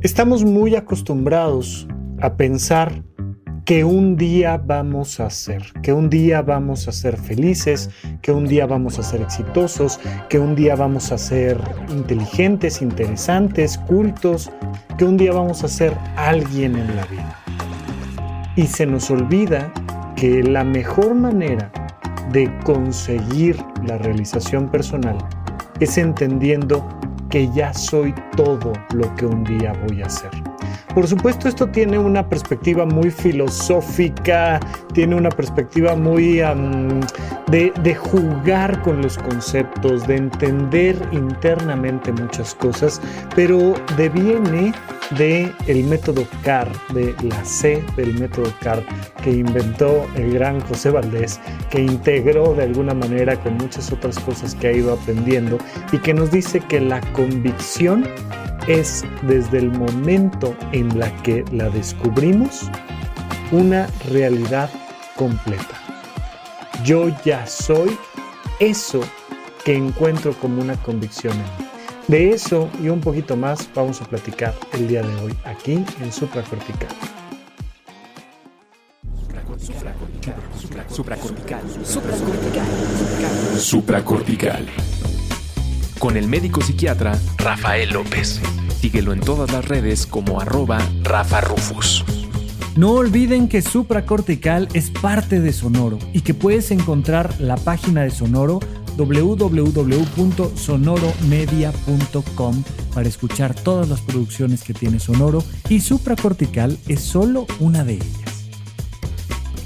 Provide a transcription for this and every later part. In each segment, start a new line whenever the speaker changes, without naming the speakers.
Estamos muy acostumbrados a pensar que un día vamos a ser, que un día vamos a ser felices, que un día vamos a ser exitosos, que un día vamos a ser inteligentes, interesantes, cultos, que un día vamos a ser alguien en la vida. Y se nos olvida que la mejor manera de conseguir la realización personal es entendiendo que ya soy todo lo que un día voy a ser. Por supuesto, esto tiene una perspectiva muy filosófica, tiene una perspectiva muy de, de, jugar con los conceptos, de entender internamente muchas cosas, pero deviene de el método CAR, de la C del método CAR que inventó el gran José Valdés, que integró de alguna manera con muchas otras cosas que ha ido aprendiendo y que nos dice que la convicción es desde el momento en la que la descubrimos una realidad completa. Yo ya soy eso que encuentro como una convicción en mí. De eso y un poquito más vamos a platicar el día de hoy aquí en Supracortical.
Supracortical. Supracortical. Supracortical. Con el médico psiquiatra Rafael López. Síguelo en todas las redes como arroba Rafa Rufus.
No olviden que Supracortical es parte de Sonoro y que puedes encontrar la página de Sonoro www.sonoromedia.com para escuchar todas las producciones que tiene Sonoro y Supracortical es solo una de ellas.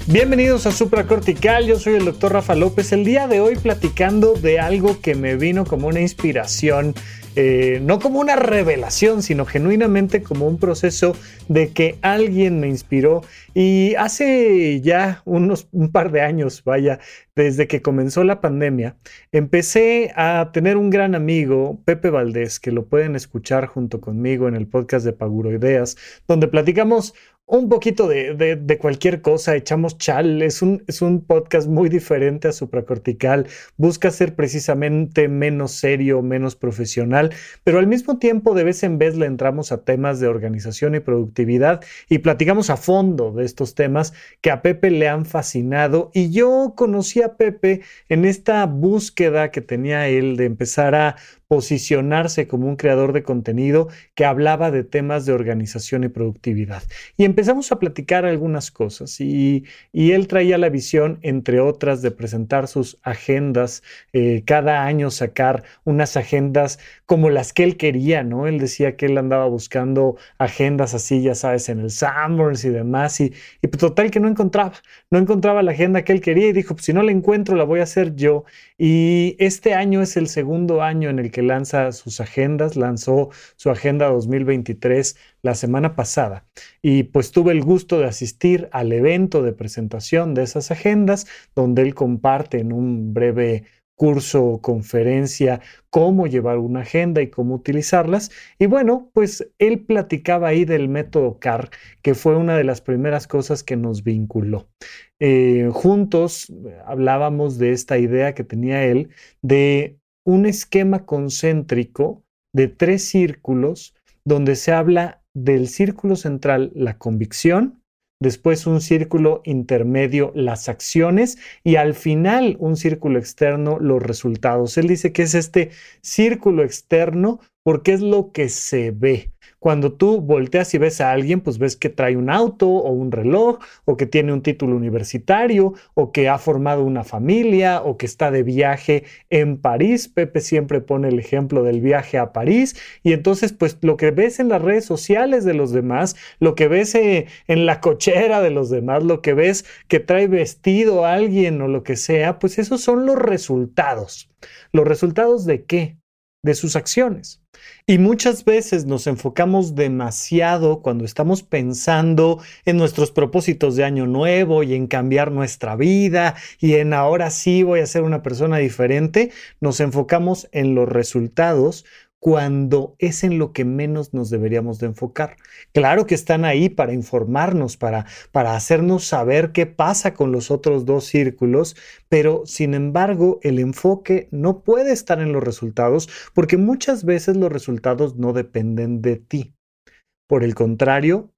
Bienvenidos a Supracortical, yo soy el doctor Rafa López, el día de hoy platicando de algo que me vino como una inspiración eh, no como una revelación, sino genuinamente como un proceso de que alguien me inspiró. Y hace ya unos un par de años, vaya, desde que comenzó la pandemia, empecé a tener un gran amigo, Pepe Valdés, que lo pueden escuchar junto conmigo en el podcast de Paguro Ideas, donde platicamos un poquito de, cualquier cosa, echamos chal, es un, es un podcast muy diferente a Supracortical, busca ser precisamente menos serio, menos profesional, pero al mismo tiempo de vez en vez le entramos a temas de organización y productividad y platicamos a fondo de estos temas que a Pepe le han fascinado. Y yo conocí a Pepe en esta búsqueda que tenía él de empezar a posicionarse como un creador de contenido que hablaba de temas de organización y productividad. Y empezamos a platicar algunas cosas y, él traía la visión, entre otras, de presentar sus agendas, eh, cada año sacar unas agendas como las que él quería, ¿no? Él decía que él andaba buscando agendas así, ya sabes, en el Sanborns y demás, y, y pues, total que no encontraba, no encontraba la agenda que él quería y dijo, pues si no la encuentro, la voy a hacer yo. Y este año es el segundo año en el que lanza sus agendas, lanzó su agenda 2023 la semana pasada y pues tuve el gusto de asistir al evento de presentación de esas agendas donde él comparte en un breve curso o conferencia cómo llevar una agenda y cómo utilizarlas. Y bueno, pues él platicaba ahí del método CAR, que fue una de las primeras cosas que nos vinculó. Eh, juntos hablábamos de esta idea que tenía él de un esquema concéntrico de tres círculos donde se habla del círculo central la convicción, después un círculo intermedio las acciones y al final un círculo externo los resultados. Él dice que es este círculo externo porque es lo que se ve. Cuando tú volteas y ves a alguien, pues ves que trae un auto o un reloj, o que tiene un título universitario, o que ha formado una familia, o que está de viaje en París. Pepe siempre pone el ejemplo del viaje a París. Y entonces, pues lo que ves en las redes sociales de los demás, lo que ves eh, en la cochera de los demás, lo que ves que trae vestido a alguien o lo que sea, pues esos son los resultados. ¿Los resultados de qué? De sus acciones. Y muchas veces nos enfocamos demasiado cuando estamos pensando en nuestros propósitos de año nuevo y en cambiar nuestra vida y en ahora sí voy a ser una persona diferente. Nos enfocamos en los resultados cuando es en lo que menos nos deberíamos de enfocar. Claro que están ahí para informarnos, para, para hacernos saber qué pasa con los otros dos círculos, pero sin embargo el enfoque no puede estar en los resultados porque muchas veces los resultados no dependen de ti. Por el contrario,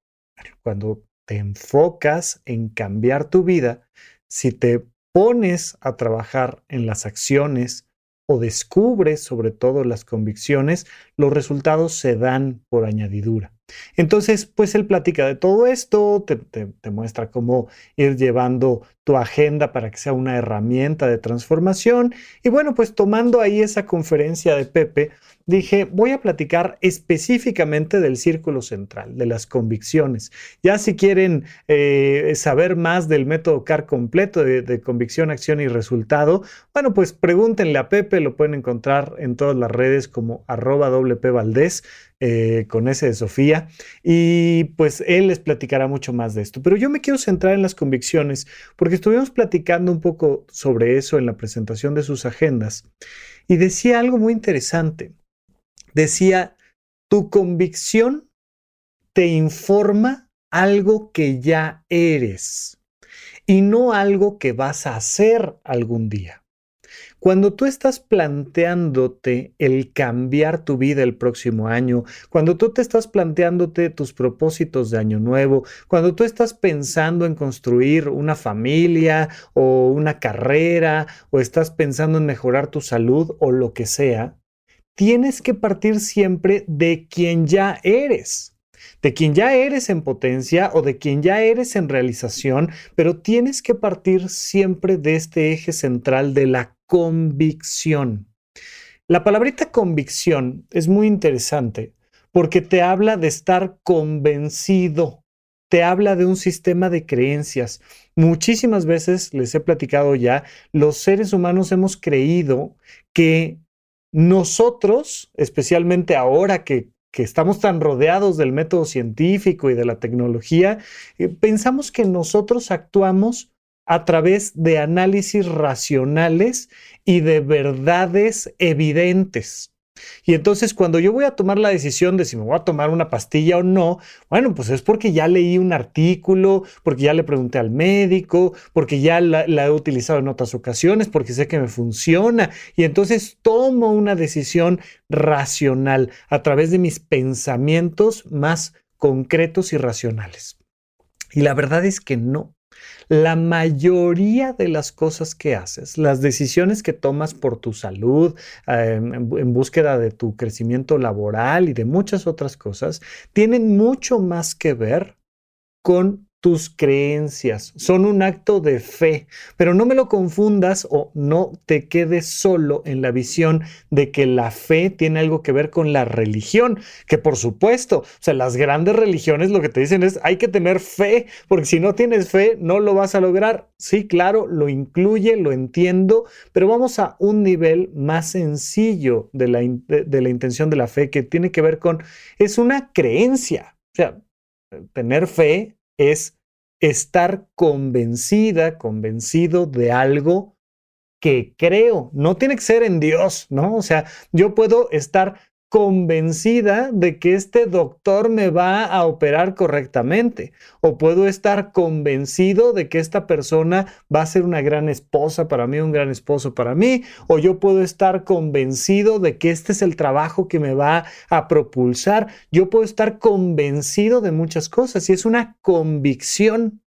cuando te enfocas en cambiar tu vida, si te pones a trabajar en las acciones o descubres sobre todo las convicciones, los resultados se dan por añadidura. Entonces, pues él platica de todo esto, te, muestra cómo ir llevando tu agenda para que sea una herramienta de transformación. Y bueno, pues tomando ahí esa conferencia de Pepe, dije, voy a platicar específicamente del círculo central, de las convicciones. Ya si quieren eh, saber más del método CAR completo de, convicción, acción y resultado, bueno, pues pregúntenle a Pepe, lo pueden encontrar en todas las redes como arroba Valdés. Eh, con ese de Sofía y pues él les platicará mucho más de esto. Pero yo me quiero centrar en las convicciones porque estuvimos platicando un poco sobre eso en la presentación de sus agendas y decía algo muy interesante decía, tu convicción te informa algo que ya eres y no algo que vas a hacer algún día. Cuando tú estás planteándote el cambiar tu vida el próximo año, cuando tú te estás planteándote tus propósitos de año nuevo, cuando tú estás pensando en construir una familia o una carrera o estás pensando en mejorar tu salud o lo que sea, tienes que partir siempre de quien ya eres, de quien ya eres en potencia o de quien ya eres en realización, pero tienes que partir siempre de este eje central de la convicción. La palabrita convicción es muy interesante porque te habla de estar convencido, te habla de un sistema de creencias. Muchísimas veces, les he platicado ya, los seres humanos hemos creído que nosotros, especialmente ahora que, estamos tan rodeados del método científico y de la tecnología, eh, pensamos que nosotros actuamos a través de análisis racionales y de verdades evidentes. Y entonces cuando yo voy a tomar la decisión de si me voy a tomar una pastilla o no, bueno, pues es porque ya leí un artículo, porque ya le pregunté al médico, porque ya la, he utilizado en otras ocasiones, porque sé que me funciona. Y entonces tomo una decisión racional a través de mis pensamientos más concretos y racionales. Y la verdad es que no. La mayoría de las cosas que haces, las decisiones que tomas por tu salud, em, en, búsqueda de tu crecimiento laboral y de muchas otras cosas, tienen mucho más que ver con tus creencias, son un acto de fe, pero no me lo confundas o no te quedes solo en la visión de que la fe tiene algo que ver con la religión, que por supuesto, o sea, las grandes religiones lo que te dicen es hay que tener fe, porque si no tienes fe no lo vas a lograr. Sí, claro, lo incluye, lo entiendo, pero vamos a un nivel más sencillo de la, de la intención de la fe que tiene que ver con, es una creencia, o sea, tener fe es estar convencida, convencido de algo que creo. No tiene que ser en Dios, ¿no? O sea, yo puedo estar convencida de que este doctor me va a operar correctamente o puedo estar convencido de que esta persona va a ser una gran esposa para mí, un gran esposo para mí, o yo puedo estar convencido de que este es el trabajo que me va a propulsar. Yo puedo estar convencido de muchas cosas y es una convicción,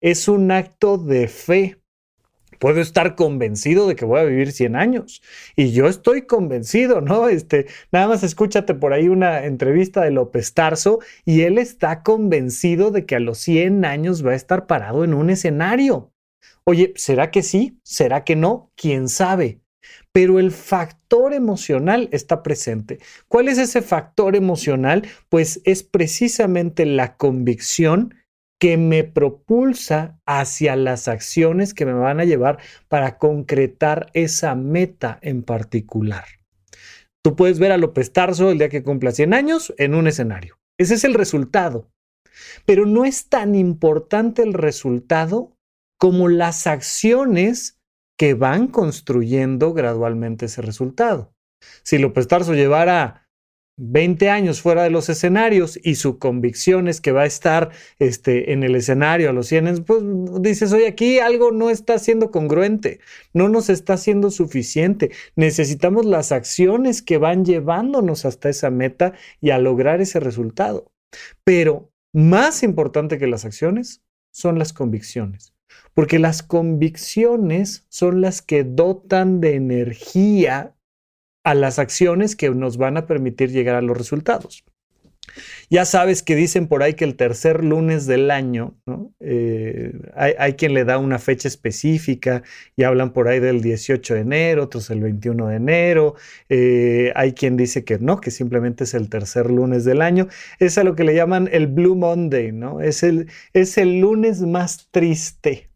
es un acto de fe puedo estar convencido de que voy a vivir 100 años. Y yo estoy convencido, ¿no? Este, nada más escúchate por ahí una entrevista de López Tarso y él está convencido de que a los 100 años va a estar parado en un escenario. Oye, ¿será que sí? ¿Será que no? ¿Quién sabe? Pero el factor emocional está presente. ¿Cuál es ese factor emocional? Pues es precisamente la convicción que me propulsa hacia las acciones que me van a llevar para concretar esa meta en particular. Tú puedes ver a López Tarso el día que cumpla 100 años en un escenario. Ese es el resultado. Pero no es tan importante el resultado como las acciones que van construyendo gradualmente ese resultado. Si López Tarso llevara 20 años fuera de los escenarios y su convicción es que va a estar este, en el escenario a los 100, pues dices, oye, aquí algo no está siendo congruente, no nos está siendo suficiente. Necesitamos las acciones que van llevándonos hasta esa meta y a lograr ese resultado. Pero más importante que las acciones son las convicciones, porque las convicciones son las que dotan de energía a las acciones que nos van a permitir llegar a los resultados. Ya sabes que dicen por ahí que el tercer lunes del año, eh, hay, quien le da una fecha específica y hablan por ahí del 18 de enero, otros el 21 de enero, eh, hay quien dice que no, que simplemente es el tercer lunes del año. Es a lo que le llaman el Blue Monday, ¿no? Es el, es el lunes más triste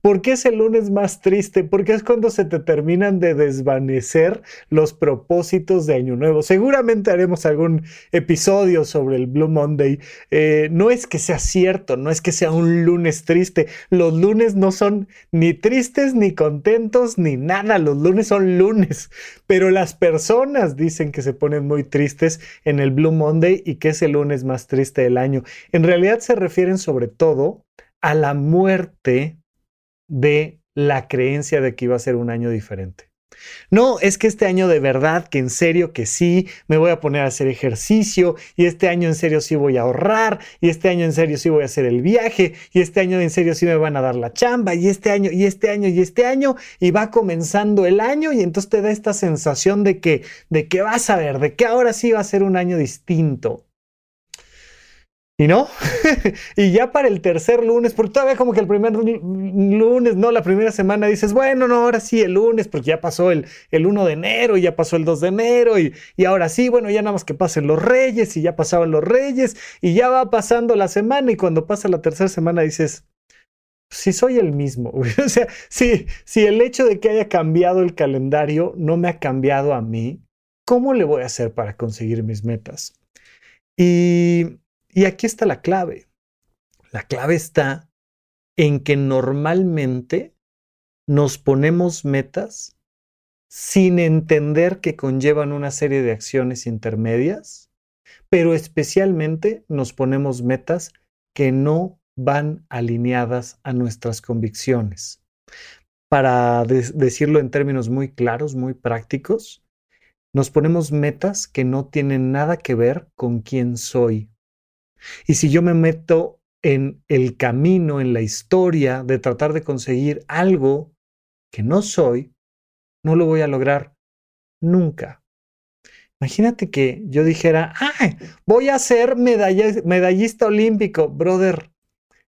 ¿Por qué es el lunes más triste? Porque es cuando se te terminan de desvanecer los propósitos de Año Nuevo. Seguramente haremos algún episodio sobre el Blue Monday. Eh, no es que sea cierto, no es que sea un lunes triste. Los lunes no son ni tristes, ni contentos, ni nada. Los lunes son lunes. Pero las personas dicen que se ponen muy tristes en el Blue Monday y que es el lunes más triste del año. En realidad se refieren sobre todo a la muerte de la creencia de que iba a ser un año diferente. No, es que este año de verdad, que en serio que sí, me voy a poner a hacer ejercicio y este año en serio sí voy a ahorrar y este año en serio sí voy a hacer el viaje y este año en serio sí me van a dar la chamba y este año y este año y este año y va comenzando el año y entonces te da esta sensación de que de que vas a ver, de que ahora sí va a ser un año distinto. Y no, y ya para el tercer lunes, porque todavía como que el primer lunes, no, la primera semana dices, bueno, no, ahora sí el lunes, porque ya pasó el, el 1 de enero, y ya pasó el 2 de enero, y, y ahora sí, bueno, ya nada más que pasen los reyes, y ya pasaban los reyes, y ya va pasando la semana, y cuando pasa la tercera semana dices, si soy el mismo, o sea, si, si el hecho de que haya cambiado el calendario no me ha cambiado a mí, ¿cómo le voy a hacer para conseguir mis metas? Y y aquí está la clave. La clave está en que normalmente nos ponemos metas sin entender que conllevan una serie de acciones intermedias, pero especialmente nos ponemos metas que no van alineadas a nuestras convicciones. Para decirlo en términos muy claros, muy prácticos, nos ponemos metas que no tienen nada que ver con quién soy y si yo me meto en el camino, en la historia de tratar de conseguir algo que no soy, no lo voy a lograr nunca. Imagínate que yo dijera, ¡ay! Voy a ser medallista olímpico, brother.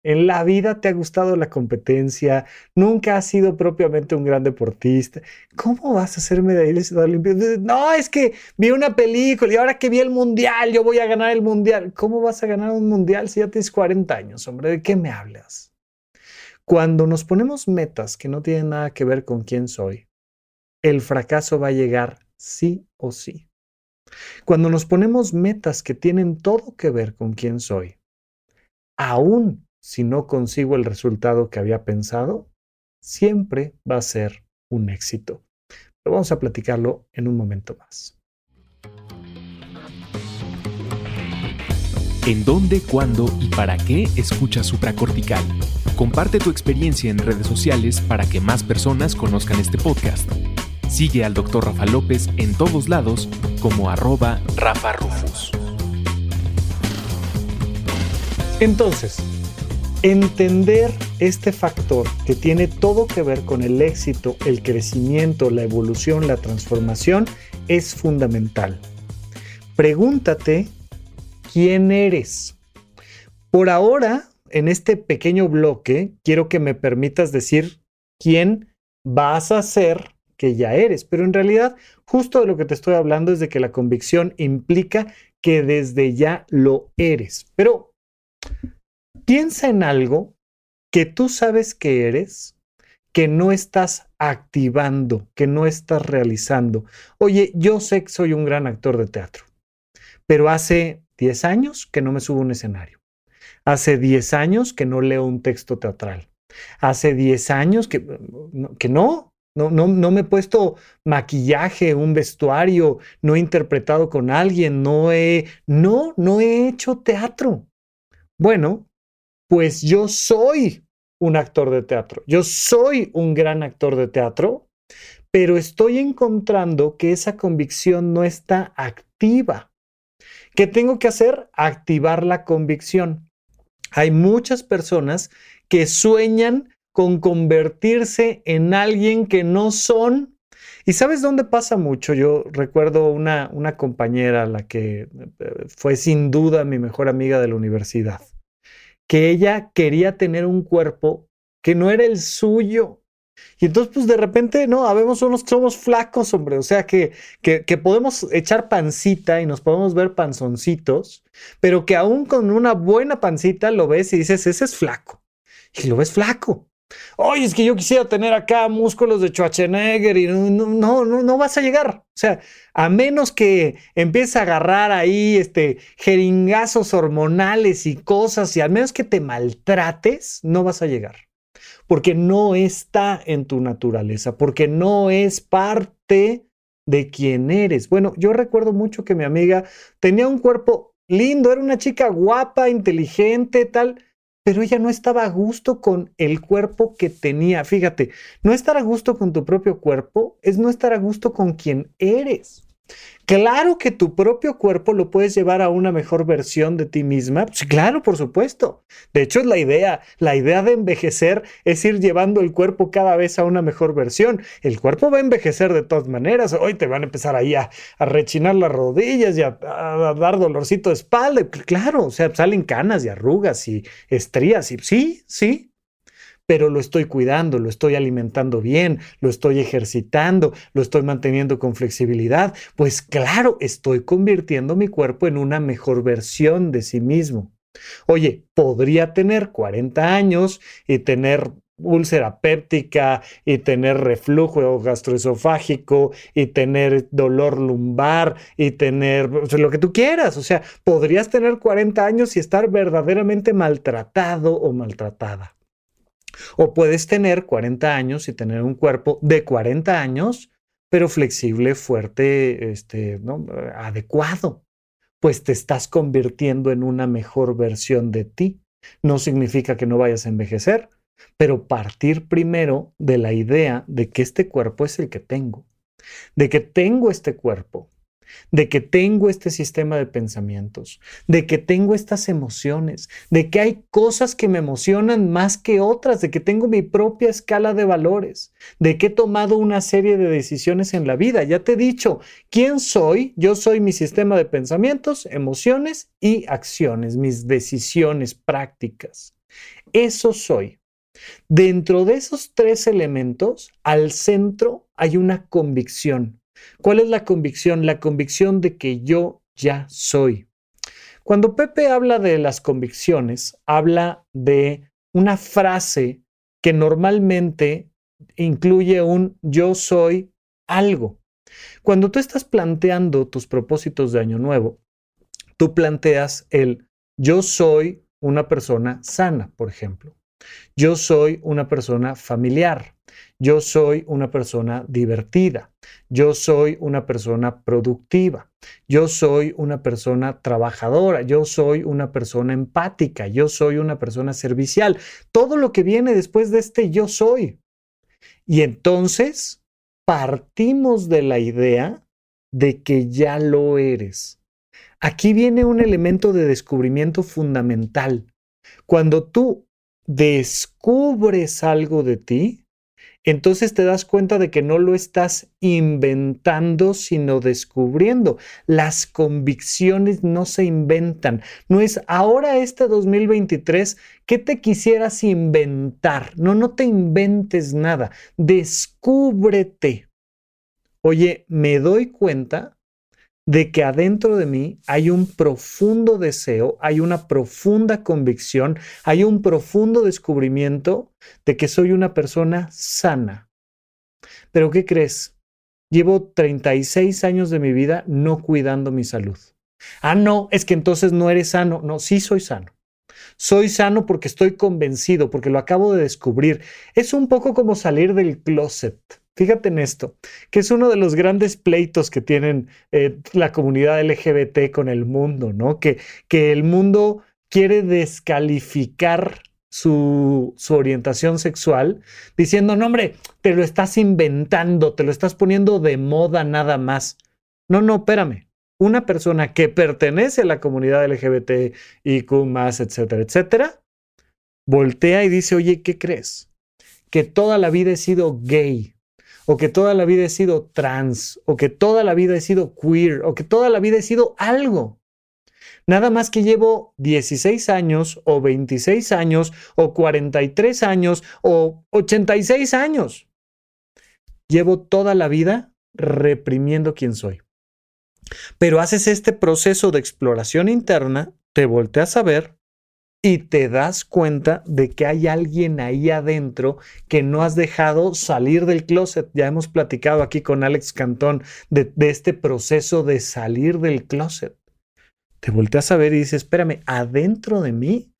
En la vida te ha gustado la competencia, nunca has sido propiamente un gran deportista. ¿Cómo vas a ser medallista olímpico? No, es que vi una película y ahora que vi el mundial, yo voy a ganar el mundial. ¿Cómo vas a ganar un mundial si ya tienes 40 años, hombre? ¿De qué me hablas? Cuando nos ponemos metas que no tienen nada que ver con quién soy, el fracaso va a llegar sí o sí. Cuando nos ponemos metas que tienen todo que ver con quién soy, aún si no consigo el resultado que había pensado, siempre va a ser un éxito. Pero vamos a platicarlo en un momento más.
¿En dónde, cuándo y para qué escucha supracortical? Comparte tu experiencia en redes sociales para que más personas conozcan este podcast. Sigue al Dr. Rafa López en todos lados como arroba Rafa Rufus.
Entonces, Entender este factor que tiene todo que ver con el éxito, el crecimiento, la evolución, la transformación es fundamental. Pregúntate quién eres. Por ahora, en este pequeño bloque, quiero que me permitas decir quién vas a ser que ya eres, pero en realidad justo de lo que te estoy hablando es de que la convicción implica que desde ya lo eres. Pero Piensa en algo que tú sabes que eres, que no estás activando, que no estás realizando. Oye, yo sé que soy un gran actor de teatro, pero hace 10 años que no me subo a un escenario. Hace 10 años que no leo un texto teatral. Hace 10 años que, que no, no, no, no, me he puesto maquillaje, un vestuario, no he interpretado con alguien, no he, no, no he hecho teatro. Bueno, pues yo soy un actor de teatro, yo soy un gran actor de teatro, pero estoy encontrando que esa convicción no está activa. ¿Qué tengo que hacer? Activar la convicción. Hay muchas personas que sueñan con convertirse en alguien que no son. ¿Y sabes dónde pasa mucho? Yo recuerdo una, una compañera, la que eh, fue sin duda mi mejor amiga de la universidad, que ella quería tener un cuerpo que no era el suyo. Y entonces, pues de repente, no, habemos unos somos flacos, hombre. O sea, que, que, que, podemos echar pancita y nos podemos ver panzoncitos, pero que aún con una buena pancita lo ves y dices, ese es flaco. Y lo ves flaco. Oye, es que yo quisiera tener acá músculos de Schwarzenegger y no, no, no, vas a llegar. O sea, a menos que empieces a agarrar ahí este jeringazos hormonales y cosas y al menos que te maltrates, no vas a llegar porque no está en tu naturaleza, porque no es parte de quién eres. Bueno, yo recuerdo mucho que mi amiga tenía un cuerpo lindo, era una chica guapa, inteligente, tal, pero ella no estaba a gusto con el cuerpo que tenía. Fíjate, no estar a gusto con tu propio cuerpo es no estar a gusto con quien eres. Claro que tu propio cuerpo lo puedes llevar a una mejor versión de ti misma. Claro, por supuesto. De hecho, es la idea. La idea de envejecer es ir llevando el cuerpo cada vez a una mejor versión. El cuerpo va a envejecer de todas maneras. Hoy te van a empezar ahí a, rechinar las rodillas y a, a, dar dolorcito de espalda. Claro, o sea, salen canas y arrugas y estrías. Y sí, sí, pero lo estoy cuidando, lo estoy alimentando bien, lo estoy ejercitando, lo estoy manteniendo con flexibilidad, pues claro, estoy convirtiendo mi cuerpo en una mejor versión de sí mismo. Oye, podría tener 40 años y tener úlcera péptica y tener reflujo gastroesofágico y tener dolor lumbar y tener lo que tú quieras. O sea, podrías tener 40 años y estar verdaderamente maltratado o maltratada. O puedes tener 40 años y tener un cuerpo de 40 años, pero flexible, fuerte, este, ¿no? adecuado. Pues te estás convirtiendo en una mejor versión de ti. No significa que no vayas a envejecer, pero partir primero de la idea de que este cuerpo es el que tengo, de que tengo este cuerpo, de que tengo este sistema de pensamientos, de que tengo estas emociones, de que hay cosas que me emocionan más que otras, de que tengo mi propia escala de valores, de que he tomado una serie de decisiones en la vida. Ya te he dicho, ¿quién soy? Yo soy mi sistema de pensamientos, emociones y acciones, mis decisiones prácticas. Eso soy. Dentro de esos tres elementos, al centro hay una convicción, ¿Cuál es la convicción? La convicción de que yo ya soy. Cuando Pepe habla de las convicciones, habla de una frase que normalmente incluye un yo soy algo. Cuando tú estás planteando tus propósitos de año nuevo, tú planteas el yo soy una persona sana, por ejemplo. Yo soy una persona familiar. Yo soy una persona divertida. Yo soy una persona productiva. Yo soy una persona trabajadora. Yo soy una persona empática. Yo soy una persona servicial. Todo lo que viene después de este yo soy. Y entonces partimos de la idea de que ya lo eres. Aquí viene un elemento de descubrimiento fundamental. Cuando tú descubres algo de ti, entonces te das cuenta de que no lo estás inventando, sino descubriendo. Las convicciones no se inventan. No es ahora este 2023, ¿qué te quisieras inventar? No, no te inventes nada. Descúbrete. Oye, me doy cuenta de que adentro de mí hay un profundo deseo, hay una profunda convicción, hay un profundo descubrimiento de que soy una persona sana. Pero ¿qué crees? Llevo 36 años de mi vida no cuidando mi salud. Ah, no, es que entonces no eres sano. No, sí soy sano. Soy sano porque estoy convencido, porque lo acabo de descubrir. Es un poco como salir del closet. Fíjate en esto, que es uno de los grandes pleitos que tienen eh, la comunidad LGBT con el mundo, ¿no? Que, que el mundo quiere descalificar su, su, orientación sexual, diciendo, no, hombre, te lo estás inventando, te lo estás poniendo de moda nada más. No, no, espérame. una persona que pertenece a la comunidad LGBT, IQ, etcétera, etcétera, voltea y dice, oye, ¿qué crees? Que toda la vida he sido gay, o que toda la vida he sido trans, o que toda la vida he sido queer, o que toda la vida he sido algo. Nada más que llevo 16 años, o 26 años, o 43 años, o 86 años. Llevo toda la vida reprimiendo quién soy. Pero haces este proceso de exploración interna, te volteas a ver y te das cuenta de que hay alguien ahí adentro que no has dejado salir del closet. Ya hemos platicado aquí con Alex Cantón de, este proceso de salir del closet. Te volteas a ver y dices, espérame, adentro de mí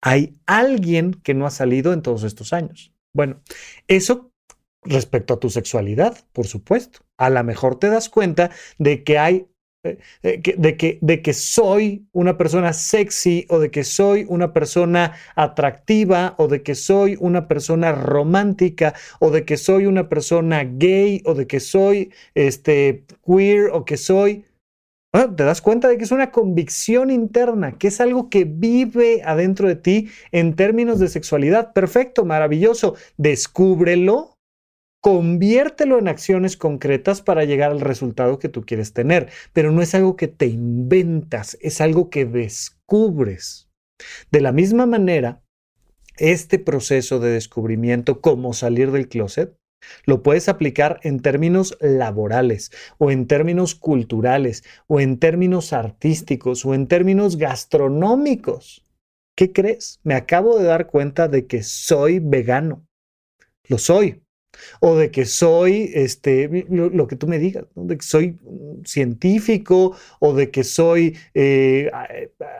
hay alguien que no ha salido en todos estos años. Bueno, eso respecto a tu sexualidad, por supuesto. A lo mejor te das cuenta de que hay de, que, de que soy una persona sexy o de que soy una persona atractiva o de que soy una persona romántica o de que soy una persona gay o de que soy este, queer o que soy... te das cuenta de que es una convicción interna, que es algo que vive adentro de ti en términos de sexualidad. Perfecto, maravilloso. Descúbrelo, conviértelo en acciones concretas para llegar al resultado que tú quieres tener. Pero no es algo que te inventas, es algo que descubres. De la misma manera, este proceso de descubrimiento, como salir del closet, lo puedes aplicar en términos laborales o en términos culturales o en términos artísticos o en términos gastronómicos. ¿Qué crees? Me acabo de dar cuenta de que soy vegano. Lo soy o de que soy este, lo, que tú me digas, de que soy científico, o de que soy eh,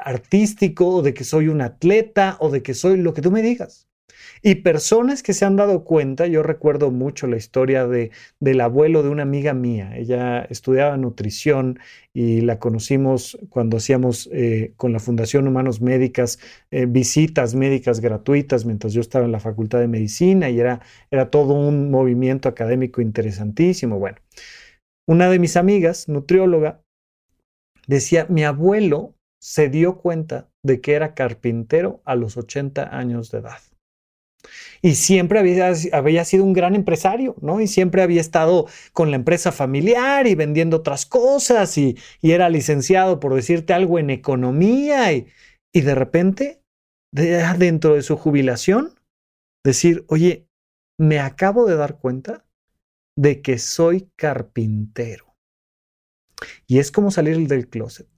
artístico, o de que soy un atleta, o de que soy lo que tú me digas. Y personas que se han dado cuenta, yo recuerdo mucho la historia de, del abuelo de una amiga mía. Ella estudiaba nutrición y la conocimos cuando hacíamos eh, con la Fundación Humanos Médicas eh, visitas médicas gratuitas mientras yo estaba en la Facultad de Medicina y era, era todo un movimiento académico interesantísimo. Bueno, una de mis amigas, nutrióloga, decía, mi abuelo se dio cuenta de que era carpintero a los 80 años de edad. Y siempre había, había, sido un gran empresario, ¿no? Y siempre había estado con la empresa familiar y vendiendo otras cosas y, era licenciado, por decirte algo, en economía y, y de repente, dentro de su jubilación, decir, oye, me acabo de dar cuenta de que soy carpintero. Y es como salir del closet.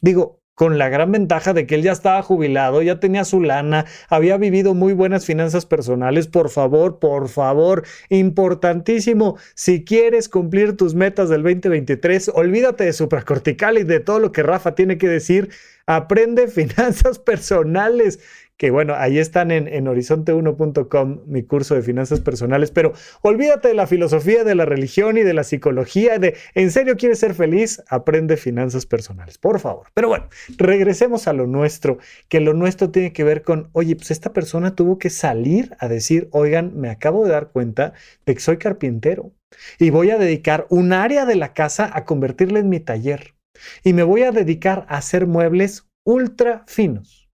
Digo, con la gran ventaja de que él ya estaba jubilado, ya tenía su lana, había vivido muy buenas finanzas personales. Por favor, por favor, importantísimo, si quieres cumplir tus metas del 2023, olvídate de supracortical y de todo lo que Rafa tiene que decir. Aprende finanzas personales que bueno, ahí están en, en horizonte1.com mi curso de finanzas personales, pero olvídate de la filosofía, de la religión y de la psicología, de en serio quieres ser feliz, aprende finanzas personales, por favor. Pero bueno, regresemos a lo nuestro, que lo nuestro tiene que ver con, oye, pues esta persona tuvo que salir a decir, oigan, me acabo de dar cuenta de que soy carpintero y voy a dedicar un área de la casa a convertirla en mi taller y me voy a dedicar a hacer muebles ultra finos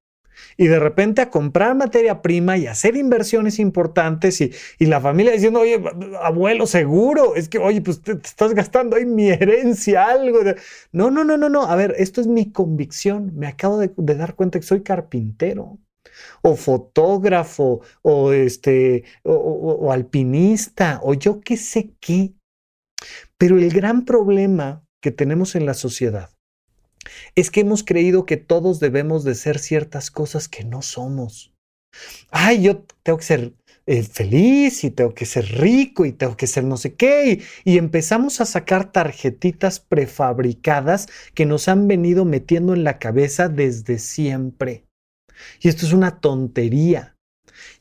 y de repente a comprar materia prima y hacer inversiones importantes y, la familia diciendo, oye, abuelo, seguro, es que, oye, pues te, estás gastando ahí mi herencia, algo. No, no, no, no, no, a ver, esto es mi convicción, me acabo de, dar cuenta que soy carpintero o fotógrafo o este o alpinista o yo qué sé qué. Pero el gran problema que tenemos en la sociedad es que hemos creído que todos debemos de ser ciertas cosas que no somos. Ay, yo tengo que ser eh, feliz y tengo que ser rico y tengo que ser no sé qué. Y, y, empezamos a sacar tarjetitas prefabricadas que nos han venido metiendo en la cabeza desde siempre. Y esto es una tontería.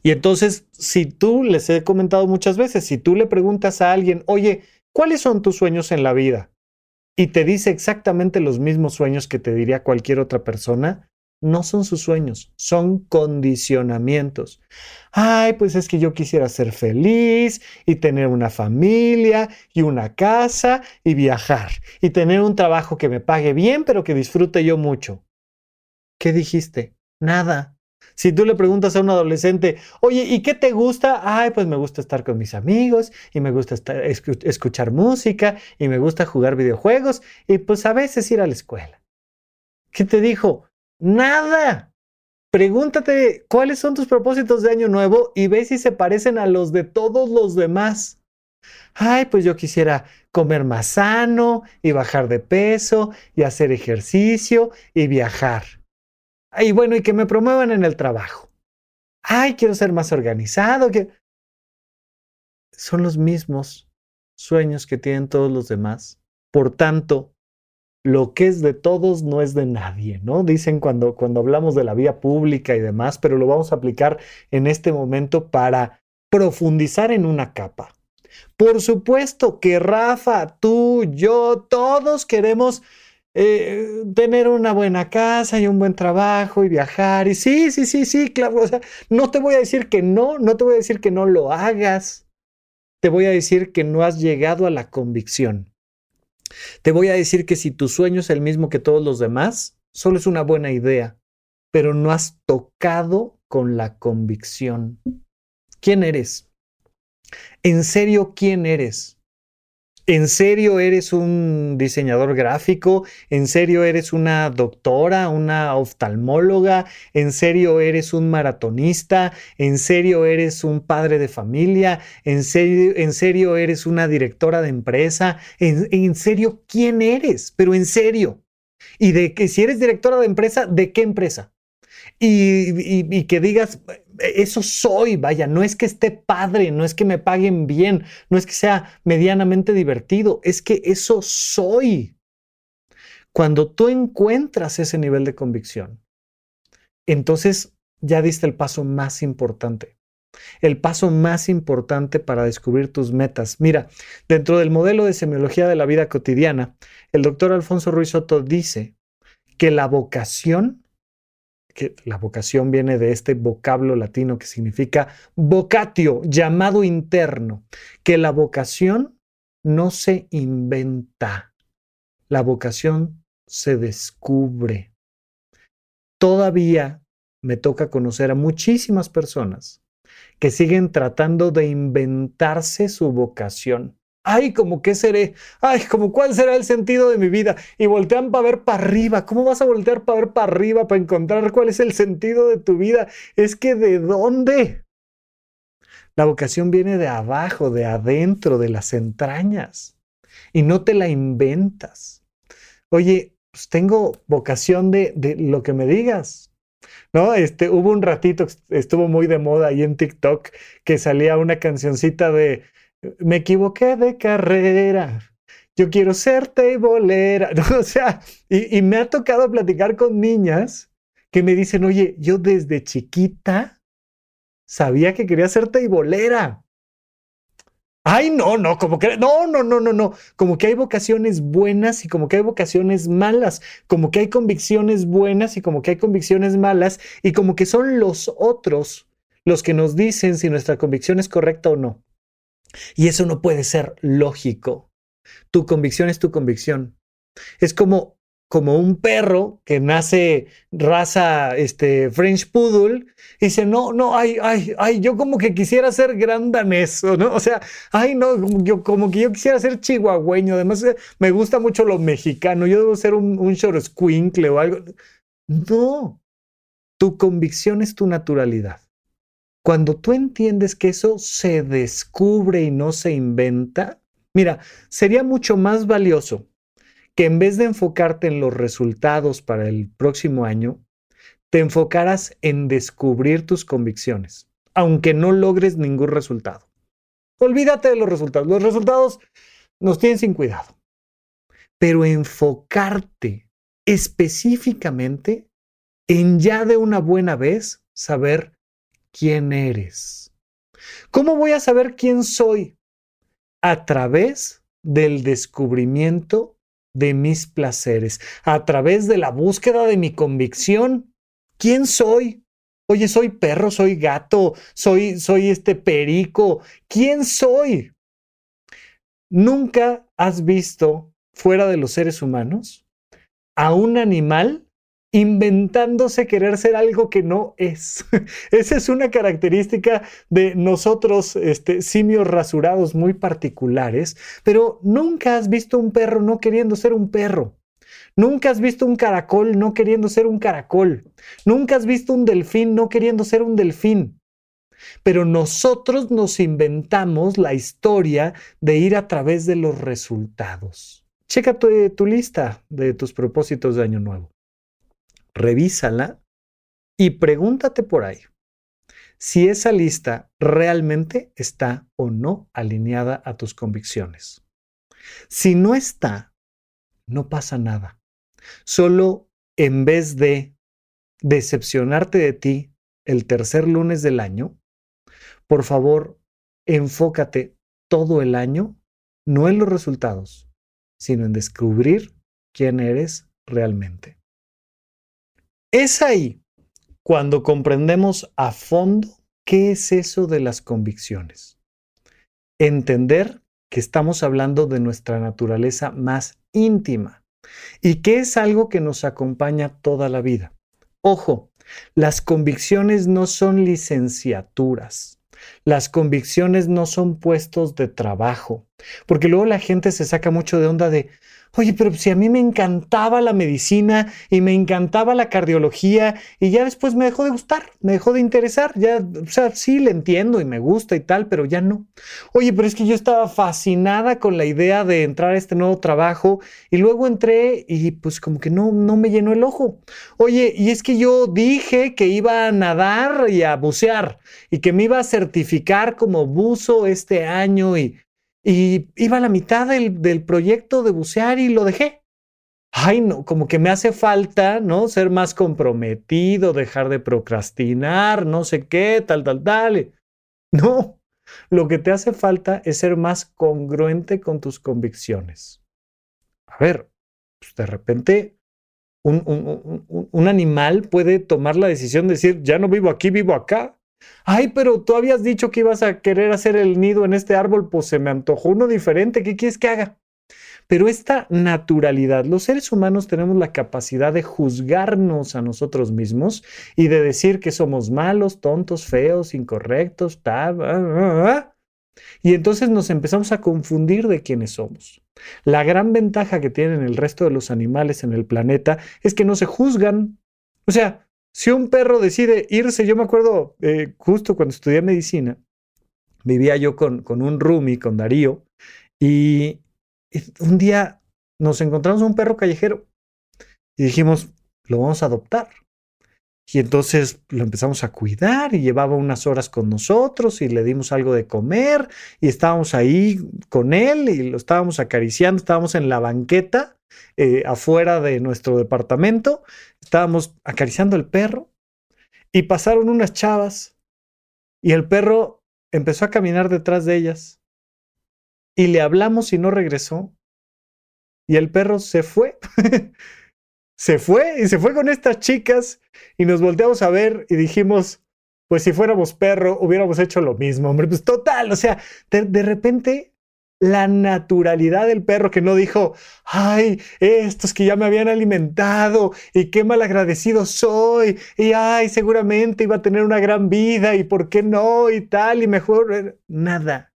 Y entonces, si tú, les he comentado muchas veces, si tú le preguntas a alguien, oye, ¿cuáles son tus sueños en la vida? Y te dice exactamente los mismos sueños que te diría cualquier otra persona, no son sus sueños, son condicionamientos. Ay, pues es que yo quisiera ser feliz y tener una familia y una casa y viajar y tener un trabajo que me pague bien, pero que disfrute yo mucho. ¿Qué dijiste? Nada. Si tú le preguntas a un adolescente, oye, ¿y qué te gusta? Ay, pues me gusta estar con mis amigos y me gusta escuchar música y me gusta jugar videojuegos y pues a veces ir a la escuela. ¿Qué te dijo? Nada. Pregúntate cuáles son tus propósitos de año nuevo y ve si se parecen a los de todos los demás. Ay, pues yo quisiera comer más sano y bajar de peso y hacer ejercicio y viajar. Y bueno, y que me promuevan en el trabajo. Ay, quiero ser más organizado. Que... Son los mismos sueños que tienen todos los demás. Por tanto, lo que es de todos no es de nadie, ¿no? Dicen cuando, cuando hablamos de la vía pública y demás, pero lo vamos a aplicar en este momento para profundizar en una capa. Por supuesto que Rafa, tú, yo, todos queremos eh, tener una buena casa y un buen trabajo y viajar. Y sí, sí, sí, sí, claro. O sea, no te voy a decir que no, no te voy a decir que no lo hagas. Te voy a decir que no has llegado a la convicción. Te voy a decir que si tu sueño es el mismo que todos los demás, solo es una buena idea, pero no has tocado con la convicción. ¿Quién eres? ¿En serio quién eres? ¿En serio eres un diseñador gráfico? ¿En serio eres una doctora, una oftalmóloga? ¿En serio eres un maratonista? ¿En serio eres un padre de familia? ¿En serio, en serio eres una directora de empresa? ¿En, ¿En, serio quién eres? Pero en serio. Y de que si eres directora de empresa, ¿de qué empresa? y, que digas, eso soy, vaya, no es que esté padre, no es que me paguen bien, no es que sea medianamente divertido, es que eso soy. Cuando tú encuentras ese nivel de convicción, entonces ya diste el paso más importante. El paso más importante para descubrir tus metas. Mira, dentro del modelo de semiología de la vida cotidiana, el doctor Alfonso Ruiz Soto dice que la vocación que la vocación viene de este vocablo latino que significa vocatio, llamado interno, que la vocación no se inventa, la vocación se descubre. Todavía me toca conocer a muchísimas personas que siguen tratando de inventarse su vocación Ay, como qué seré. Ay, como cuál será el sentido de mi vida. Y voltean para ver para arriba. ¿Cómo vas a voltear para ver para arriba para encontrar cuál es el sentido de tu vida? Es que de dónde? La vocación viene de abajo, de adentro, de las entrañas. Y no te la inventas. Oye, pues tengo vocación de, de lo que me digas. ¿no? Este, hubo un ratito, estuvo muy de moda ahí en TikTok, que salía una cancioncita de me equivoqué de carrera. Yo quiero ser teibolera. O sea, y, me ha tocado platicar con niñas que me dicen, oye, yo desde chiquita sabía que quería ser teibolera. Ay, no, no, como que, no, no, no, no, no, como que hay vocaciones buenas y como que hay vocaciones malas, como que hay convicciones buenas y como que hay convicciones malas y como que son los otros los que nos dicen si nuestra convicción es correcta o no. Y eso no puede ser lógico. Tu convicción es tu convicción. Es como, como un perro que nace raza este, French Poodle y dice, no, no, ay, ay, ay, yo como que quisiera ser gran danés, ¿no? O sea, ay, no, yo como que yo quisiera ser chihuahueño, además eh, me gusta mucho lo mexicano, yo debo ser un, un o algo. No, tu convicción es tu naturalidad. Cuando tú entiendes que eso se descubre y no se inventa, mira, sería mucho más valioso que en vez de enfocarte en los resultados para el próximo año, te enfocaras en descubrir tus convicciones, aunque no logres ningún resultado. Olvídate de los resultados. Los resultados nos tienen sin cuidado. Pero enfocarte específicamente en ya de una buena vez saber quién eres. ¿Cómo voy a saber quién soy? A través del descubrimiento de mis placeres, a través de la búsqueda de mi convicción. ¿Quién soy? Oye, soy perro, soy gato, soy, soy este perico. ¿Quién soy? ¿Nunca has visto fuera de los seres humanos a un animal inventándose querer ser algo que no es. Esa es una característica de nosotros, este, simios rasurados muy particulares, pero nunca has visto un perro no queriendo ser un perro. Nunca has visto un caracol no queriendo ser un caracol. Nunca has visto un delfín no queriendo ser un delfín. Pero nosotros nos inventamos la historia de ir a través de los resultados. Checa tu, tu lista de tus propósitos de año nuevo revísala y pregúntate por ahí si esa lista realmente está o no alineada a tus convicciones. Si no está, no pasa nada. Solo en vez de decepcionarte de ti el tercer lunes del año, por favor, enfócate todo el año no en los resultados, sino en descubrir quién eres realmente. Es ahí cuando comprendemos a fondo qué es eso de las convicciones. Entender que estamos hablando de nuestra naturaleza más íntima y que es algo que nos acompaña toda la vida. Ojo, las convicciones no son licenciaturas. Las convicciones no son puestos de trabajo, porque luego la gente se saca mucho de onda de, Oye, pero si a mí me encantaba la medicina y me encantaba la cardiología y ya después me dejó de gustar, me dejó de interesar, ya, o sea, sí le entiendo y me gusta y tal, pero ya no. Oye, pero es que yo estaba fascinada con la idea de entrar a este nuevo trabajo y luego entré y pues como que no, no me llenó el ojo. Oye, y es que yo dije que iba a nadar y a bucear y que me iba a certificar como buzo este año y y iba a la mitad del, proyecto de bucear y lo dejé. Ay, no, como que me hace falta, ¿no? Ser más comprometido, dejar de procrastinar, no sé qué, tal, tal, tal. No, lo que te hace falta es ser más congruente con tus convicciones. A ver, pues de repente un, un, animal puede tomar la decisión de decir, ya no vivo aquí, vivo acá. Ay, pero tú habías dicho que ibas a querer hacer el nido en este árbol, pues se me antojó uno diferente, ¿qué quieres que haga? Pero esta naturalidad, los seres humanos tenemos la capacidad de juzgarnos a nosotros mismos y de decir que somos malos, tontos, feos, incorrectos, tal, y entonces nos empezamos a confundir de quiénes somos. La gran ventaja que tienen el resto de los animales en el planeta es que no se juzgan. O sea, si un perro decide irse, yo me acuerdo eh, justo cuando estudié medicina, vivía yo con, con un roomie, con Darío, y un día nos encontramos un perro callejero y dijimos, lo vamos a adoptar. Y entonces lo empezamos a cuidar y llevaba unas horas con nosotros y le dimos algo de comer y estábamos ahí con él y lo estábamos acariciando, estábamos en la banqueta eh, afuera de nuestro departamento, estábamos acariciando el perro y pasaron unas chavas y el perro empezó a caminar detrás de ellas y le hablamos y no regresó y el perro se fue. se fue y se fue con estas chicas y nos volteamos a ver y dijimos, pues si fuéramos perro hubiéramos hecho lo mismo, hombre, pues total, o sea, de repente la naturalidad del perro que no dijo, ay, estos que ya me habían alimentado y qué mal agradecido soy y ay, seguramente iba a tener una gran vida y por qué no y tal y mejor, eh, nada.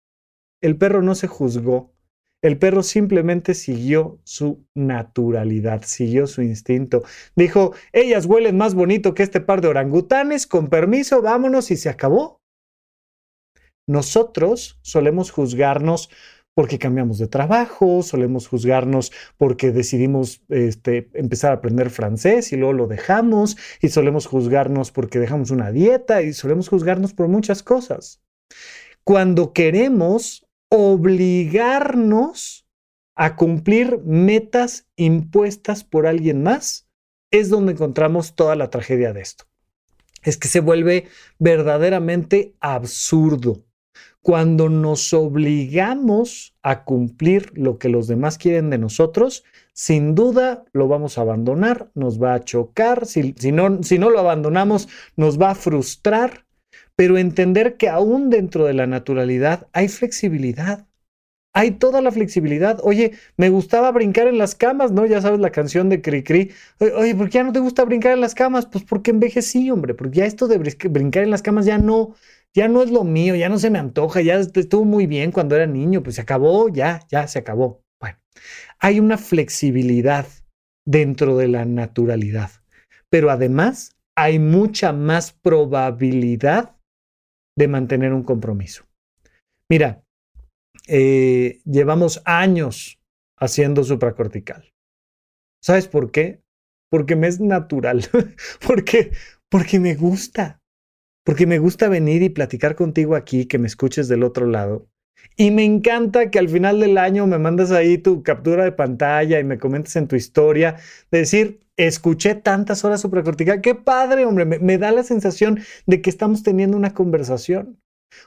El perro no se juzgó. El perro simplemente siguió su naturalidad, siguió su instinto. Dijo, ellas huelen más bonito que este par de orangutanes, con permiso, vámonos y se acabó. Nosotros solemos juzgarnos porque cambiamos de trabajo, solemos juzgarnos porque decidimos este, empezar a aprender francés y luego lo dejamos, y solemos juzgarnos porque dejamos una dieta y solemos juzgarnos por muchas cosas. Cuando queremos obligarnos a cumplir metas impuestas por alguien más, es donde encontramos toda la tragedia de esto. Es que se vuelve verdaderamente absurdo cuando nos obligamos a cumplir lo que los demás quieren de nosotros, sin duda lo vamos a abandonar, nos va a chocar, si, no, no lo abandonamos, nos va a frustrar, pero entender que aún dentro de la naturalidad hay flexibilidad. Hay toda la flexibilidad. Oye, me gustaba brincar en las camas, ¿no? Ya sabes la canción de Cri Oye, ¿por qué ya no te gusta brincar en las camas? Pues porque envejecí, hombre, porque ya esto de brincar en las camas ya no, ya no es lo mío, ya no se me antoja, ya estuvo muy bien cuando era niño, pues se acabó, ya, ya se acabó. Bueno, hay una flexibilidad dentro de la naturalidad, pero además hay mucha más probabilidad de mantener un compromiso. Mira, eh, llevamos años haciendo supracortical. ¿Sabes por qué? Porque me es natural, porque, porque me gusta porque me gusta venir y platicar contigo aquí, que me escuches del otro lado. Y me encanta que al final del año me mandas ahí tu captura de pantalla y me comentes en tu historia, de decir, escuché tantas horas supracortical. Qué padre, hombre, me, da la sensación de que estamos teniendo una conversación.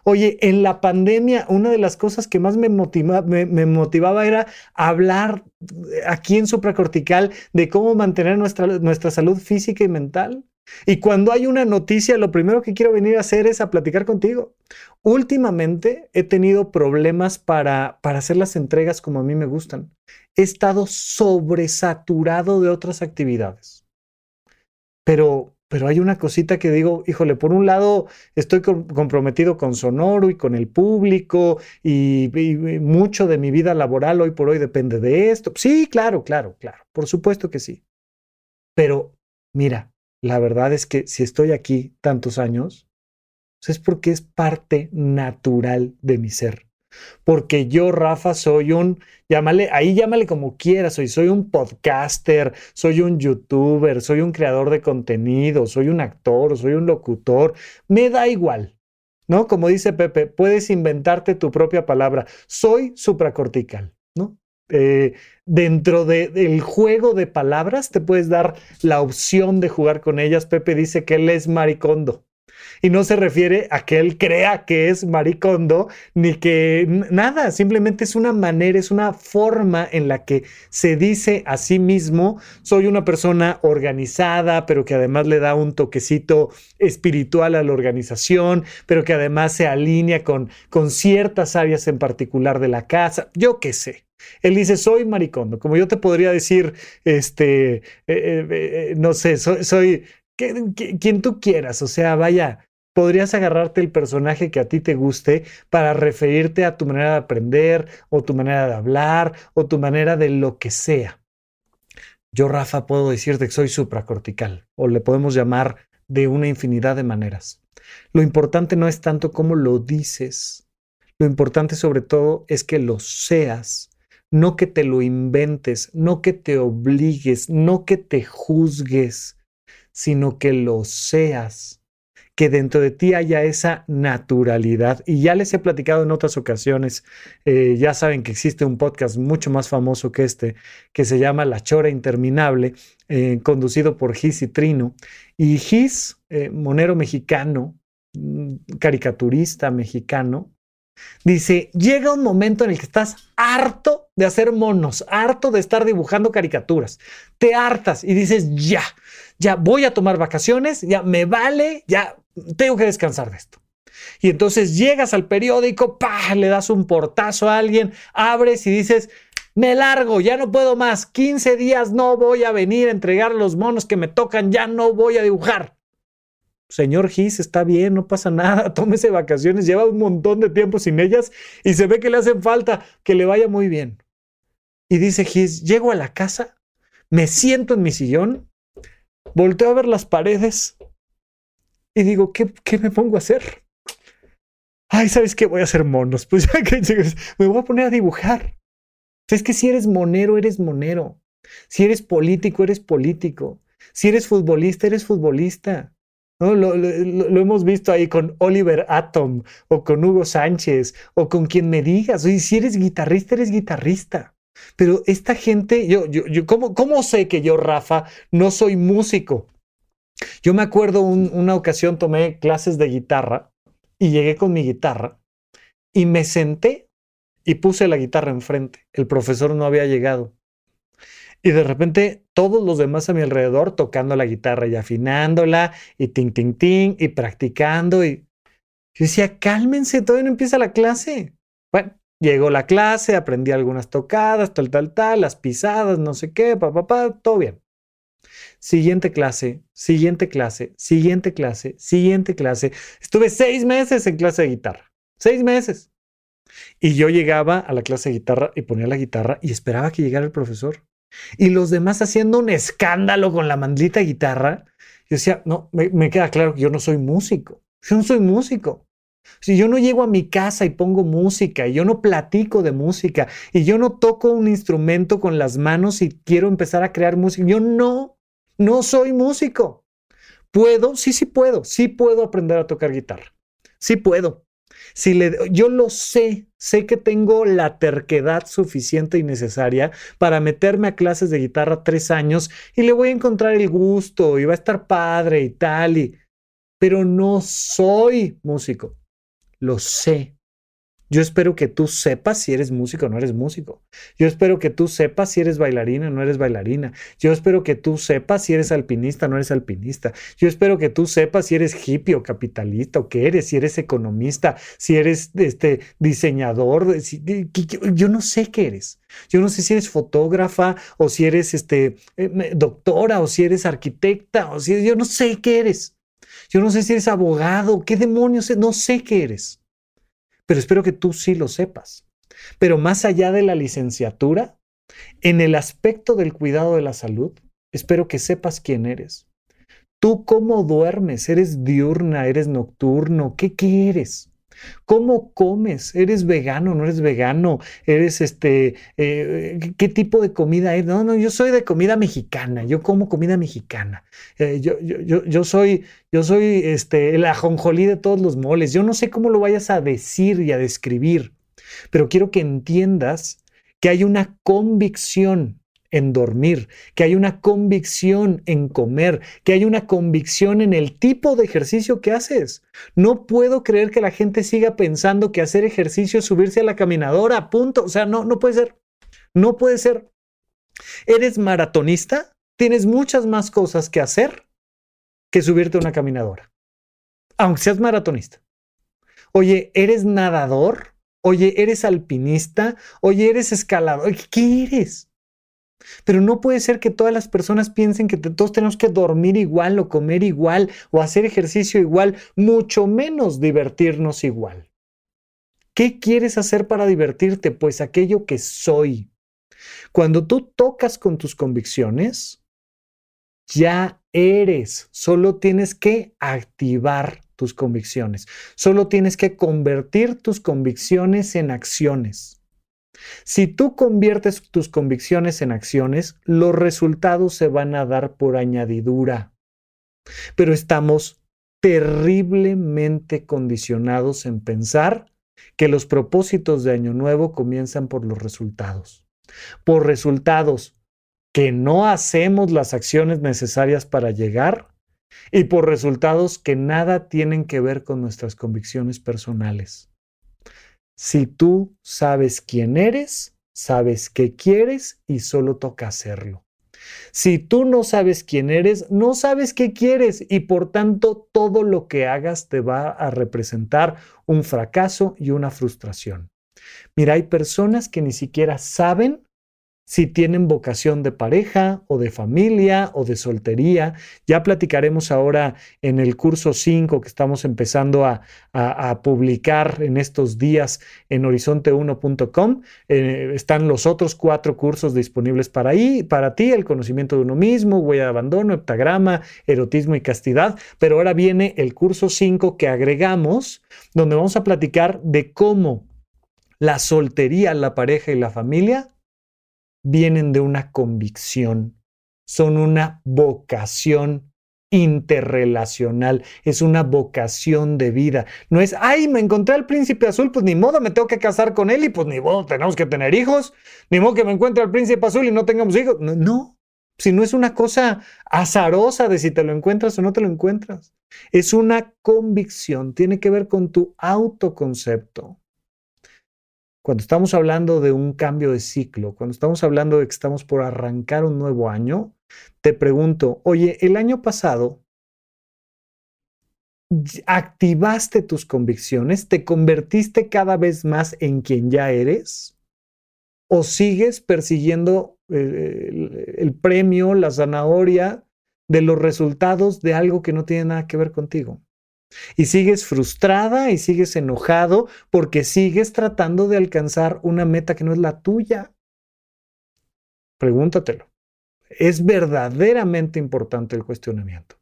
Oye, en la pandemia, una de las cosas que más me, motivaba era hablar aquí en supracortical de cómo mantener nuestra, nuestra salud física y mental. Y cuando hay una noticia, lo primero que quiero venir a hacer es a platicar contigo. Últimamente he tenido problemas para, para hacer las entregas como a mí me gustan. He estado sobresaturado de otras actividades. Pero, pero hay una cosita que digo, híjole, por un lado estoy comprometido con Sonoro y con el público y, y mucho de mi vida laboral hoy por hoy depende de esto. Sí, claro, claro, claro, por supuesto que sí. Pero mira, la verdad es que si estoy aquí tantos años, pues es porque es parte natural de mi ser. Porque yo, Rafa, soy un, llámale, ahí llámale como quieras, soy, soy un podcaster, soy un youtuber, soy un creador de contenido, soy un actor, soy un locutor, me da igual, ¿no? Como dice Pepe, puedes inventarte tu propia palabra, soy supracortical. Eh, dentro del juego de palabras te puedes dar la opción de jugar con ellas. Pepe dice que él es maricondo. Y no se refiere a que él crea que es maricondo, ni que nada, simplemente es una manera, es una forma en la que se dice a sí mismo, soy una persona organizada, pero que además le da un toquecito espiritual a la organización, pero que además se alinea con, con ciertas áreas en particular de la casa, yo qué sé. Él dice, soy maricondo, como yo te podría decir, este, eh, eh, eh, no sé, soy, soy quien tú quieras, o sea, vaya, podrías agarrarte el personaje que a ti te guste para referirte a tu manera de aprender o tu manera de hablar o tu manera de lo que sea. Yo, Rafa, puedo decirte que soy supracortical o le podemos llamar de una infinidad de maneras. Lo importante no es tanto cómo lo dices, lo importante sobre todo es que lo seas no que te lo inventes, no que te obligues, no que te juzgues, sino que lo seas, que dentro de ti haya esa naturalidad. Y ya les he platicado en otras ocasiones, eh, ya saben que existe un podcast mucho más famoso que este, que se llama La Chora Interminable, eh, conducido por Gis y Trino. Y Gis, eh, monero mexicano, mm, caricaturista mexicano, Dice, llega un momento en el que estás harto de hacer monos, harto de estar dibujando caricaturas. Te hartas y dices, ya, ya voy a tomar vacaciones, ya me vale, ya tengo que descansar de esto. Y entonces llegas al periódico, pa, le das un portazo a alguien, abres y dices, me largo, ya no puedo más, 15 días no voy a venir a entregar los monos que me tocan, ya no voy a dibujar señor Gis, está bien, no pasa nada, tómese vacaciones, lleva un montón de tiempo sin ellas y se ve que le hacen falta, que le vaya muy bien. Y dice Gis, llego a la casa, me siento en mi sillón, volteo a ver las paredes y digo, ¿qué, qué me pongo a hacer? Ay, ¿sabes qué? Voy a hacer monos. Pues ya que me voy a poner a dibujar. Es que si eres monero, eres monero. Si eres político, eres político. Si eres futbolista, eres futbolista. ¿no? Lo, hemos visto ahí con Oliver Atom o con Hugo Sánchez o con quien me digas. Oye, si eres guitarrista, eres guitarrista. Pero esta gente, yo, yo, yo ¿cómo, ¿cómo, sé que yo, Rafa, no soy músico? Yo me acuerdo una ocasión tomé clases de guitarra y llegué con mi guitarra y me senté y puse la guitarra enfrente. El profesor no había llegado. Y de repente todos los demás a mi alrededor tocando la guitarra y afinándola y ting, y practicando. Y yo decía, cálmense, todavía no empieza la clase. Bueno, llegó la clase, aprendí algunas tocadas, tal, tal, tal, las pisadas, no sé qué, papá, pa, pa, todo bien. Siguiente clase, siguiente clase, siguiente clase, siguiente clase. Estuve seis meses en clase de guitarra. Seis meses. Y yo llegaba a la clase de guitarra y ponía la guitarra y esperaba que llegara el profesor. Y los demás haciendo un escándalo con la mandlita guitarra. Yo decía, no, me, queda claro que yo no soy músico. Yo no soy músico. Si yo no llego a mi casa y pongo música, y yo no platico de música, y yo no toco un instrumento con las manos y quiero empezar a crear música, yo no, no soy músico. ¿Puedo? Sí, sí puedo. Sí puedo aprender a tocar guitarra. Sí puedo. Si le, yo lo sé, sé que tengo la terquedad suficiente y necesaria para meterme a clases de guitarra tres años y le voy a encontrar el gusto y va a estar padre y tal, y, pero no soy músico. Lo sé. Yo espero que tú sepas si eres músico o no eres músico. Yo espero que tú sepas si eres bailarina o no eres bailarina. Yo espero que tú sepas si eres alpinista o no eres alpinista. Yo espero que tú sepas si eres hippie o capitalista o qué eres, si eres economista, si eres este, diseñador. yo no sé qué eres. Yo no sé si eres fotógrafa o si eres este, eh, doctora o si eres arquitecta o si yo no sé qué eres. Yo no sé si eres abogado, qué demonios, no sé qué eres pero espero que tú sí lo sepas. Pero más allá de la licenciatura, en el aspecto del cuidado de la salud, espero que sepas quién eres. Tú cómo duermes, eres diurna, eres nocturno, ¿qué quieres? ¿Cómo comes? ¿Eres vegano? ¿No eres vegano? ¿Eres este, eh, qué tipo de comida es? No, no, yo soy de comida mexicana, yo como comida mexicana. Eh, yo, yo, yo, soy, yo soy este, el ajonjolí de todos los moles. Yo no sé cómo lo vayas a decir y a describir, pero quiero que entiendas que hay una convicción en dormir, que hay una convicción en comer, que hay una convicción en el tipo de ejercicio que haces. No puedo creer que la gente siga pensando que hacer ejercicio es subirse a la caminadora, punto. O sea, no, no puede ser. No puede ser. ¿Eres maratonista? Tienes muchas más cosas que hacer que subirte a una caminadora, aunque seas maratonista. Oye, ¿eres nadador? Oye, ¿eres alpinista? Oye, ¿eres escalador? ¿Qué eres? Pero no puede ser que todas las personas piensen que todos tenemos que dormir igual o comer igual o hacer ejercicio igual, mucho menos divertirnos igual. ¿Qué quieres hacer para divertirte? Pues aquello que soy. Cuando tú tocas con tus convicciones, ya eres. Solo tienes que activar tus convicciones. Solo tienes que convertir tus convicciones en acciones. Si tú conviertes tus convicciones en acciones, los resultados se van a dar por añadidura. Pero estamos terriblemente condicionados en pensar que los propósitos de Año Nuevo comienzan por los resultados. Por resultados que no hacemos las acciones necesarias para llegar y por resultados que nada tienen que ver con nuestras convicciones personales. Si tú sabes quién eres, sabes qué quieres y solo toca hacerlo. Si tú no sabes quién eres, no sabes qué quieres y por tanto todo lo que hagas te va a representar un fracaso y una frustración. Mira, hay personas que ni siquiera saben si tienen vocación de pareja o de familia o de soltería. Ya platicaremos ahora en el curso 5 que estamos empezando a, publicar en estos días en horizonte1.com. Eh, están los otros cuatro cursos disponibles para, ahí, para ti, el conocimiento de uno mismo, huella de abandono, heptagrama, erotismo y castidad. Pero ahora viene el curso 5 que agregamos, donde vamos a platicar de cómo la soltería, la pareja y la familia vienen de una convicción, son una vocación interrelacional, es una vocación de vida. No es, ay, me encontré al príncipe azul, pues ni modo, me tengo que casar con él y pues ni modo, tenemos que tener hijos, ni modo que me encuentre al príncipe azul y no tengamos hijos. No, no, si no es una cosa azarosa de si te lo encuentras o no te lo encuentras. Es una convicción, tiene que ver con tu autoconcepto. Cuando estamos hablando de un cambio de ciclo, cuando estamos hablando de que estamos por arrancar un nuevo año, te pregunto, oye, el año pasado activaste tus convicciones, te convertiste cada vez más en quien ya eres, o sigues persiguiendo eh, el, premio, la zanahoria de los resultados de algo que no tiene nada que ver contigo. Y sigues frustrada y sigues enojado porque sigues tratando de alcanzar una meta que no es la tuya. Pregúntatelo. Es verdaderamente importante el cuestionamiento.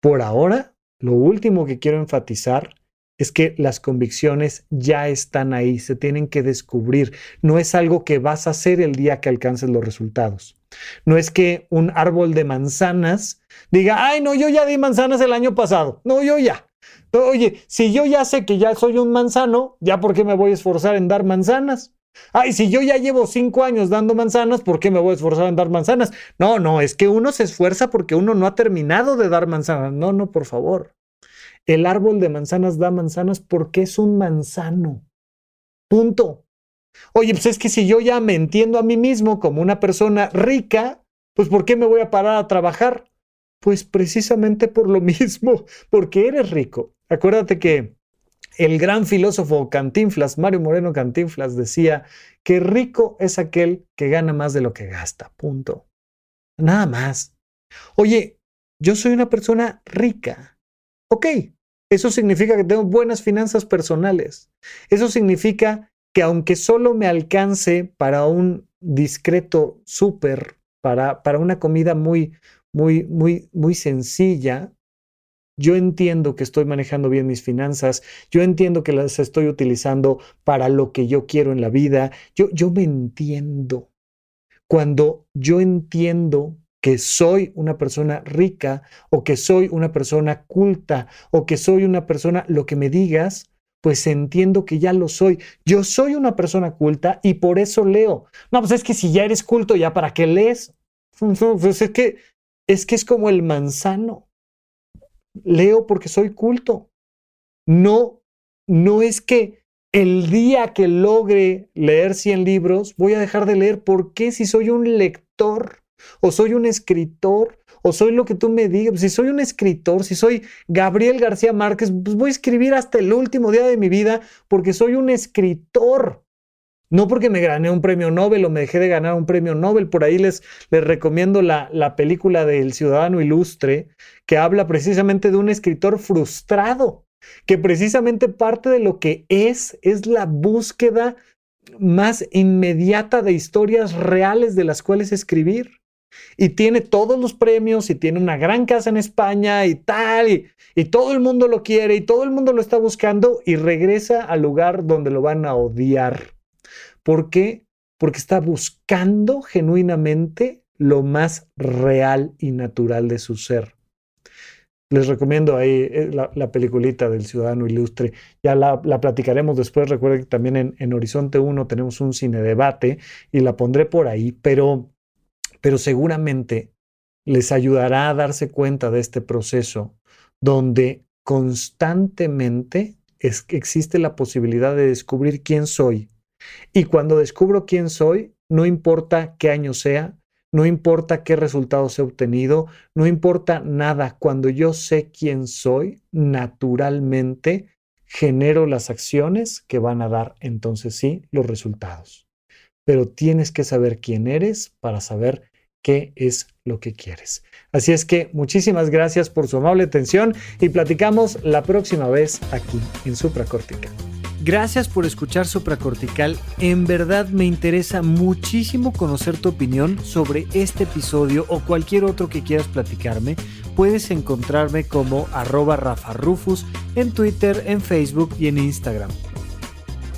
Por ahora, lo último que quiero enfatizar es que las convicciones ya están ahí, se tienen que descubrir. No es algo que vas a hacer el día que alcances los resultados. No es que un árbol de manzanas diga, ay, no, yo ya di manzanas el año pasado. No, yo ya. Oye, si yo ya sé que ya soy un manzano, ¿ya por qué me voy a esforzar en dar manzanas? Ay, si yo ya llevo cinco años dando manzanas, ¿por qué me voy a esforzar en dar manzanas? No, no, es que uno se esfuerza porque uno no ha terminado de dar manzanas. No, no, por favor. El árbol de manzanas da manzanas porque es un manzano. Punto. Oye, pues es que si yo ya me entiendo a mí mismo como una persona rica, pues ¿por qué me voy a parar a trabajar? Pues precisamente por lo mismo, porque eres rico. Acuérdate que el gran filósofo Cantinflas, Mario Moreno Cantinflas, decía que rico es aquel que gana más de lo que gasta. Punto. Nada más. Oye, yo soy una persona rica. Ok, eso significa que tengo buenas finanzas personales. Eso significa que aunque solo me alcance para un discreto súper, para, para una comida muy, muy, muy, muy sencilla, yo entiendo que estoy manejando bien mis finanzas, yo entiendo que las estoy utilizando para lo que yo quiero en la vida, yo, yo me entiendo. Cuando yo entiendo que soy una persona rica o que soy una persona culta o que soy una persona, lo que me digas, pues entiendo que ya lo soy. Yo soy una persona culta y por eso leo. No, pues es que si ya eres culto, ¿ya para qué lees? Pues es que es que es como el manzano. Leo porque soy culto. No, no es que el día que logre leer 100 libros voy a dejar de leer. ¿Por qué si soy un lector o soy un escritor? o soy lo que tú me digas. Si soy un escritor, si soy Gabriel García Márquez, pues voy a escribir hasta el último día de mi vida porque soy un escritor. No porque me gané un premio Nobel o me dejé de ganar un premio Nobel. Por ahí les, les recomiendo la, la película del Ciudadano Ilustre, que habla precisamente de un escritor frustrado, que precisamente parte de lo que es es la búsqueda más inmediata de historias reales de las cuales escribir. Y tiene todos los premios y tiene una gran casa en España y tal, y, todo el mundo lo quiere y todo el mundo lo está buscando y regresa al lugar donde lo van a odiar ¿Por qué? Porque está buscando genuinamente lo más real y natural de su ser. Les recomiendo ahí eh, la, peliculita del Ciudadano Ilustre. Ya la, platicaremos después. Recuerden que también en, en, Horizonte 1 tenemos un cine debate y la pondré por ahí, pero, pero seguramente les ayudará a darse cuenta de este proceso donde constantemente existe la posibilidad de descubrir quién soy y cuando descubro quién soy, no importa qué año sea, no importa qué resultados he obtenido, no importa nada. Cuando yo sé quién soy, naturalmente genero las acciones que van a dar entonces sí los resultados. Pero tienes que saber quién eres para saber qué es lo que quieres. Así es que muchísimas gracias por su amable atención y platicamos la próxima vez aquí en Supracortical.
Gracias por escuchar Supracortical. En verdad me interesa muchísimo conocer tu opinión sobre este episodio o cualquier otro que quieras platicarme. Puedes encontrarme como arroba Rafa Rufus en Twitter, en Facebook y en Instagram.